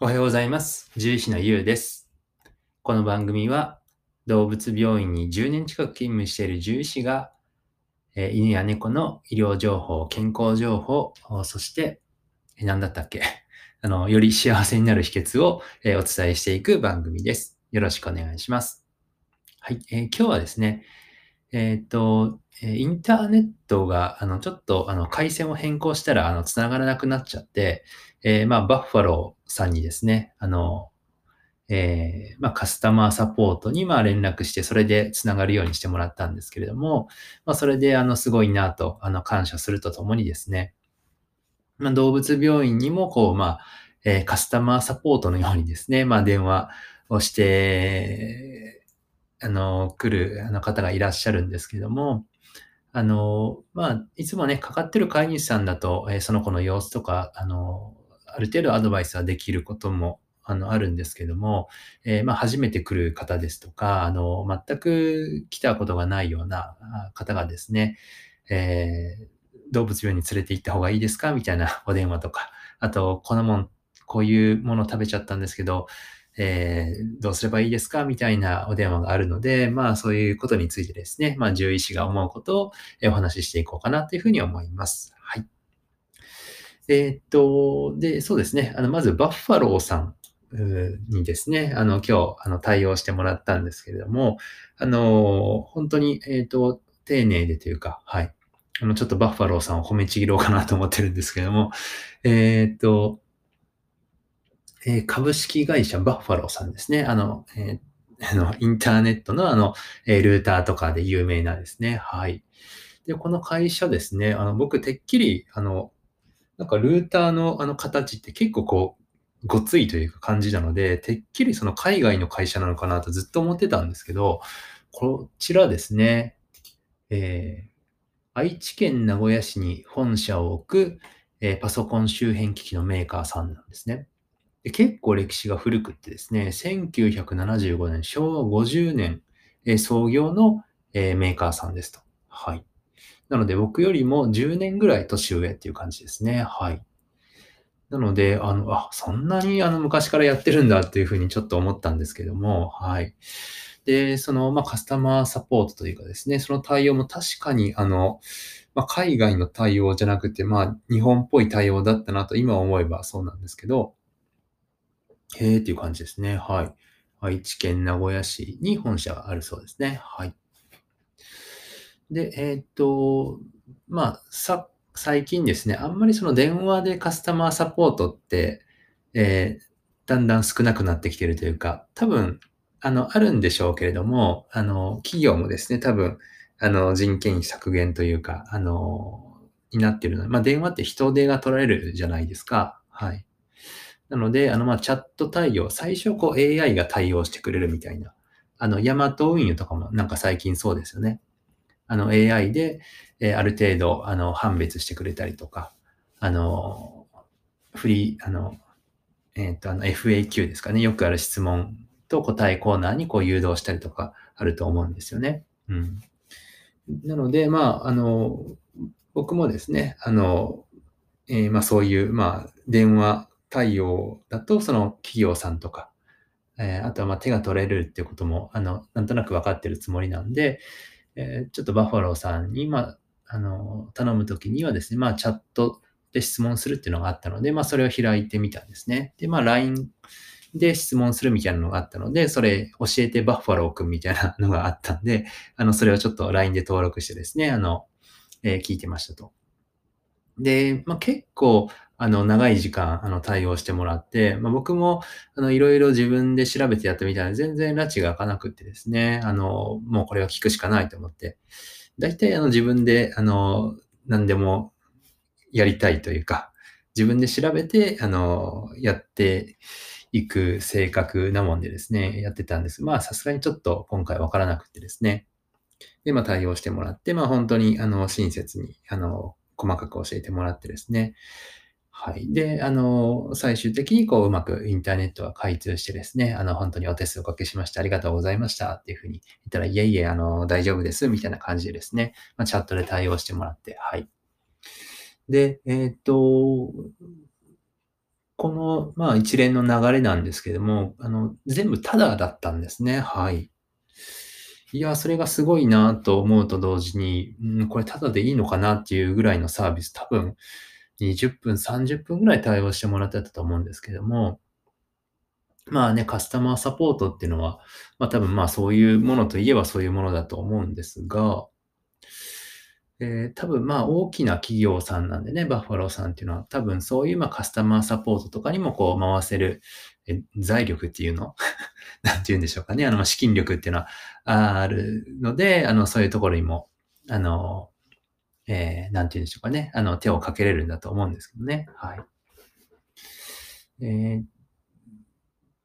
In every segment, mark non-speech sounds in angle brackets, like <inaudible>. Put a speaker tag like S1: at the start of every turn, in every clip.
S1: おはようございます。獣医師のゆうです。この番組は動物病院に10年近く勤務している獣医師が、え犬や猫の医療情報、健康情報、そして、え何だったっけ <laughs> あの、より幸せになる秘訣を、えお伝えしていく番組です。よろしくお願いします。はい。えー今日はですね、えーっと、えインターネットが、あの、ちょっと、あの、回線を変更したら、あの、繋がらなくなっちゃって、えーまあ、バッファローさんにですね、あの、えーまあ、カスタマーサポートに、まあ、連絡して、それで繋がるようにしてもらったんですけれども、まあ、それで、あの、すごいなと、あの、感謝するとともにですね、まあ、動物病院にも、こう、まあ、えーカスタマーサポートのようにですね、まあ、電話をして、あの、来るあの方がいらっしゃるんですけども、あの、まあ、いつもね、かかってる飼い主さんだと、えーその子の様子とか、あの、ある程度アドバイスはできることも、あの、あるんですけども、えーまあ、初めて来る方ですとか、あの、全く来たことがないような方がですね、えー動物病院に連れて行った方がいいですか？みたいなお電話とか、あと、このもん、こういうもの食べちゃったんですけど、えーどうすればいいですか？みたいなお電話があるので、まあそういうことについてですね、まあ獣医師が思うことをお話ししていこうかなというふうに思います。はい。えーっと、で、そうですね。あの、まずバッファローさんにですね、あの、今日、あの、対応してもらったんですけれども、あの、本当に、えーっと、丁寧でというか、はい。あの、ちょっとバッファローさんを褒めちぎろうかなと思ってるんですけれども、えーっと、えー株式会社バッファローさんですね。あの、えーあの、インターネットのあの、えルーターとかで有名なですね。はい。で、この会社ですね、あの、僕、てっきり、あの、なんかルーターのあの形って結構こう、ごついというか感じなので、てっきりその海外の会社なのかなとずっと思ってたんですけど、こちらですね、えー愛知県名古屋市に本社を置く、えーパソコン周辺機器のメーカーさんなんですね。で結構歴史が古くってですね、1975年、昭和50年、え創業の、えメーカーさんですと。はい。なので僕よりも10年ぐらい年上っていう感じですね。はい。なので、あの、あ、そんなにあの昔からやってるんだっていうふうにちょっと思ったんですけども、はい。で、その、まあ、カスタマーサポートというかですね、その対応も確かに、あの、まあ、海外の対応じゃなくて、まあ、日本っぽい対応だったなと今思えばそうなんですけど、へーっていう感じですね。はい。愛知県名古屋市に本社があるそうですね。はい。で、えーっと、まあ、さ、最近ですね、あんまりその電話でカスタマーサポートって、えーだんだん少なくなってきてるというか、多分、あの、あるんでしょうけれども、あの、企業もですね、多分、あの、人件費削減というか、あの、になってるので、まあ、電話って人手が取られるじゃないですか。はい。なので、あの、まあ、チャット対応、最初、こう、AI が対応してくれるみたいな。あの、ヤマト運輸とかもなんか最近そうですよね。あの、AI で、えーある程度、あの、判別してくれたりとか、あの、フリー、あの、えっ、と、あの、FAQ ですかね。よくある質問と答えコーナーにこう誘導したりとかあると思うんですよね。うん。なので、まあ、あの、僕もですね、あの、えーまあそういう、まあ、電話対応だと、その企業さんとか、えーあとはま手が取れるっていうことも、あの、なんとなく分かってるつもりなんで、えーちょっとバッファローさんに、まあ、あの、頼むときにはですね、まあ、チャットで質問するっていうのがあったので、まあ、それを開いてみたんですね。で、まあ、LINE で質問するみたいなのがあったので、それ教えてバッファローくんみたいなのがあったんで、あの、それをちょっと LINE で登録してですね、あの、えー聞いてましたと。で、まあ、結構、あの、長い時間、あの、対応してもらって、まあ、僕も、あの、いろいろ自分で調べてやってみたら、全然拉致が開かなくってですね、あの、もうこれは聞くしかないと思って、大体、あの、自分で、あの、何でもやりたいというか、自分で調べて、あの、やっていく性格なもんでですね、やってたんです。まあ、さすがにちょっと今回わからなくってですね。で、まあ、対応してもらって、まあ、本当に、あの、親切に、あの、細かく教えてもらってですね。はい。で、あの、最終的にこう、うまくインターネットが開通してですね、あの、本当にお手数おかけしましてありがとうございましたっていうふうに言ったら、いえいえ、あの、大丈夫です、みたいな感じでですね、まあ、チャットで対応してもらって、はい。で、えーっと、この、まあ、一連の流れなんですけども、あの、全部タダだったんですね。はい。いや、それがすごいなと思うと同時に、うん、これタダでいいのかなっていうぐらいのサービス、多分20分、30分ぐらい対応してもらってたと思うんですけども、まあね、カスタマーサポートっていうのは、まあ多分まあそういうものといえばそういうものだと思うんですが、えー、多分まあ大きな企業さんなんでね、バッファローさんっていうのは多分そういうまあカスタマーサポートとかにもこう回せる財力っていうの <laughs> なんて言うんでしょうかね。あの、資金力っていうのはあるので、あの、そういうところにも、あの、えー、なんて言うんでしょうかね。あの、手をかけれるんだと思うんですけどね。はい。えー、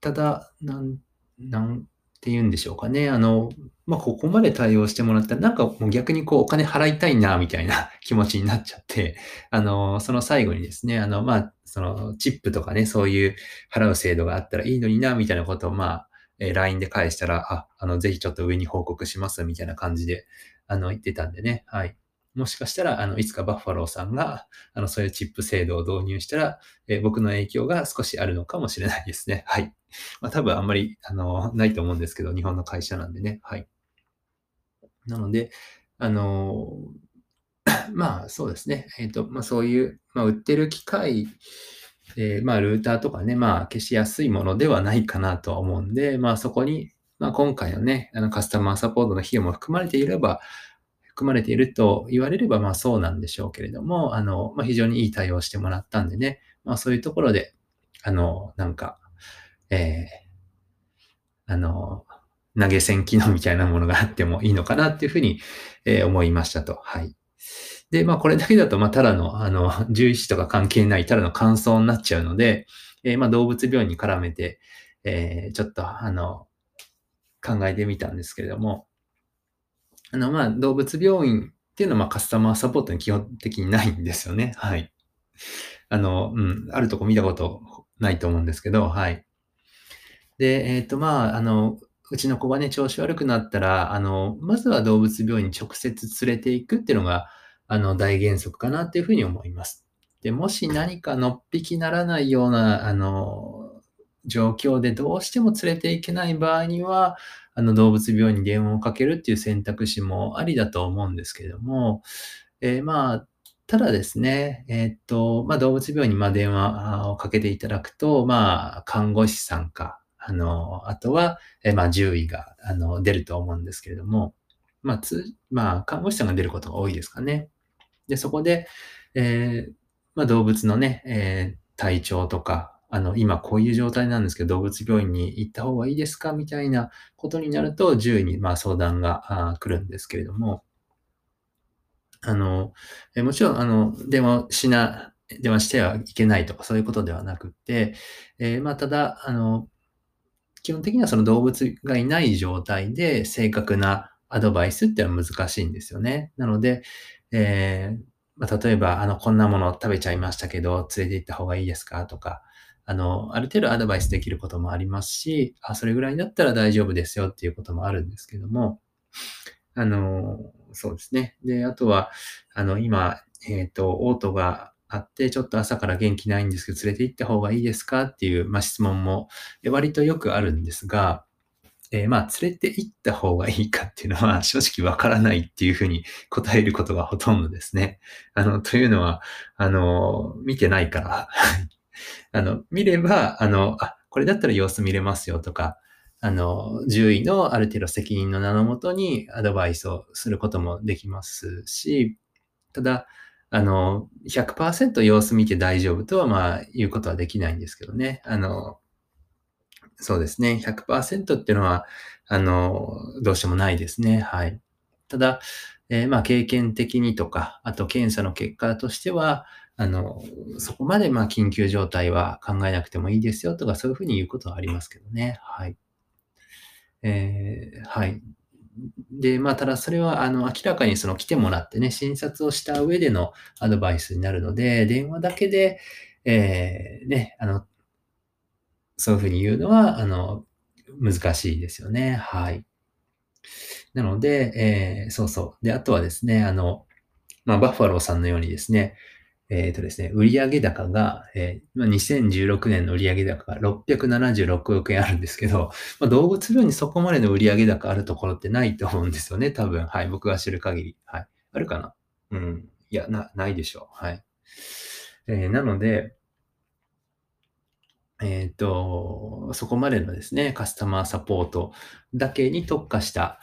S1: ただ、なん、なんて言うんでしょうかね。あの、まあ、ここまで対応してもらったら、なんかもう逆にこうお金払いたいな、みたいな <laughs> 気持ちになっちゃって、あの、その最後にですね、あの、まあ、そのチップとかね、そういう払う制度があったらいいのにな、みたいなことを、まあ、えー、LINE で返したら、あ、あの、ぜひちょっと上に報告します、みたいな感じで、あの、言ってたんでね、はい。もしかしたら、あの、いつかバッファローさんが、あの、そういうチップ制度を導入したら、えー、僕の影響が少しあるのかもしれないですね。<laughs> はい。まあ、多分あんまり、あの、ないと思うんですけど、日本の会社なんでね。はい。なので、あの、<coughs> まあ、そうですね。えっ、ー、と、まあ、そういう、まあ、売ってる機械、えー、まあ、ルーターとかね、まあ、消しやすいものではないかなとは思うんで、まあ、そこに、まあ、今回のね、あの、カスタマーサポートの費用も含まれていれば、含まれていると言われれば、まあそうなんでしょうけれども、あの、まあ非常にいい対応してもらったんでね、まあそういうところで、あの、なんか、えー、あの、投げ銭機能みたいなものがあってもいいのかなっていうふうに、えー、思いましたと。はい。で、まあこれだけだと、まあただの、あの、獣医師とか関係ないただの感想になっちゃうので、えー、まあ動物病院に絡めて、えー、ちょっと、あの、考えてみたんですけれども、あの、まあ、動物病院っていうのは、まあ、カスタマーサポートに基本的にないんですよね。はい。あの、うん、あるとこ見たことないと思うんですけど、はい。で、えっ、ー、と、まあ、あの、うちの子がね、調子悪くなったら、あの、まずは動物病院に直接連れて行くっていうのが、あの、大原則かなっていうふうに思います。で、もし何かのっぴきならないような、あの、状況でどうしても連れて行けない場合には、あの動物病院に電話をかけるっていう選択肢もありだと思うんですけれども、えー、まあ、ただですね、えー、っと、まあ、動物病院にま電話をかけていただくと、まあ、看護師さんか、あの、あとは、えー、まあ、獣医が、あの、出ると思うんですけれども、まあ、つ、まあ、看護師さんが出ることが多いですかね。で、そこで、えー、まあ、動物のね、え、体調とか、あの、今こういう状態なんですけど、動物病院に行った方がいいですかみたいなことになると、獣医にまあ相談が来るんですけれども、あの、えもちろん、あの、電話しな、電話してはいけないとかそういうことではなくて、えー、まあ、ただ、あの、基本的にはその動物がいない状態で正確なアドバイスっていうのは難しいんですよね。なので、えー、まあ、例えば、あの、こんなもの食べちゃいましたけど、連れて行った方がいいですかとか、あの、ある程度アドバイスできることもありますし、あ、それぐらいだったら大丈夫ですよっていうこともあるんですけども、あの、そうですね。で、あとは、あの、今、えっ、ー、と、オートがあって、ちょっと朝から元気ないんですけど、連れて行った方がいいですかっていう、まあ、質問も割とよくあるんですが、えー、まあ、連れて行った方がいいかっていうのは <laughs> 正直わからないっていうふうに <laughs> 答えることがほとんどですね。あの、というのは、あの、見てないからあの、見れば、あの、あ、これだったら様子見れますよとか、あの、獣医のある程度責任の名のもとにアドバイスをすることもできますし、ただ、あの、100%様子見て大丈夫とは、まあ、言うことはできないんですけどね。あの、そうですね。100%っていうのは、あの、どうしてもないですね。はい。ただ、えー、まあ、経験的にとか、あと検査の結果としては、あの、そこまでまあ緊急状態は考えなくてもいいですよとかそういうふうに言うことはありますけどね。はい。えー、はい。で、まあ、ただそれは、あの、明らかにその来てもらってね、診察をした上でのアドバイスになるので、電話だけで、えー、ね、あの、そういうふうに言うのは、あの、難しいですよね。はい。なので、えー、そうそう。で、あとはですね、あの、まあ、バッファローさんのようにですね、えっ、とですね、売上高が、えー2016年の売上高が676億円あるんですけど、まあ、動物病院にそこまでの売上高あるところってないと思うんですよね、多分。はい。僕が知る限り。はい。あるかな？うん。いや、な、ないでしょう。はい。えーなので、えっ、と、そこまでのですね、カスタマーサポートだけに特化した、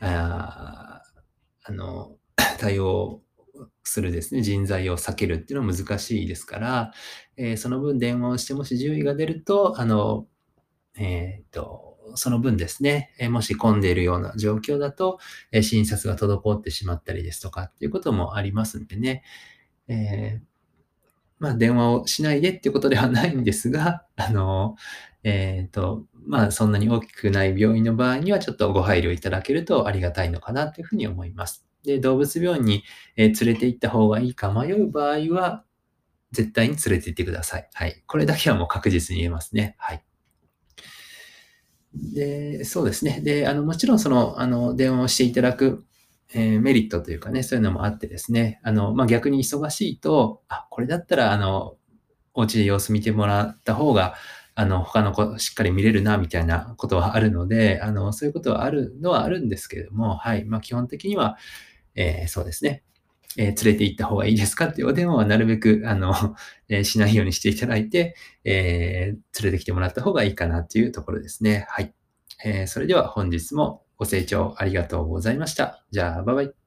S1: ああの、対応するですね、人材を避けるっていうのは難しいですから、えーその分電話をしてもし注意が出ると、あの、えっ、と、その分ですね、えもし混んでいるような状況だと、え診察が滞ってしまったりですとかっていうこともありますんでね、えーまあ、電話をしないでっていうことではないんですが、<laughs> あの、えっ、と、まあ、そんなに大きくない病院の場合には、ちょっとご配慮いただけるとありがたいのかなというふうに思います。で、動物病院に、え連れて行った方がいいか迷う場合は、絶対に連れて行ってください。はい。これだけはもう確実に言えますね。はい。で、そうですね。で、あの、もちろんその、あの、電話をしていただく、えーメリットというかね、そういうのもあってですね、あの、まあ、逆に忙しいと、あ、これだったら、あの、お家で様子見てもらった方が、あの、他の子しっかり見れるな、みたいなことはあるので、あの、そういうことはあるのはあるんですけれども、はい。まあ、基本的には、えーそうですね。えー連れて行った方がいいですかっていうお電話はなるべく、<laughs> あの、えーしないようにしていただいて、えー連れてきてもらった方がいいかなっていうところですね。はい。えーそれでは本日もご清聴ありがとうございました。じゃあ、バイバイ。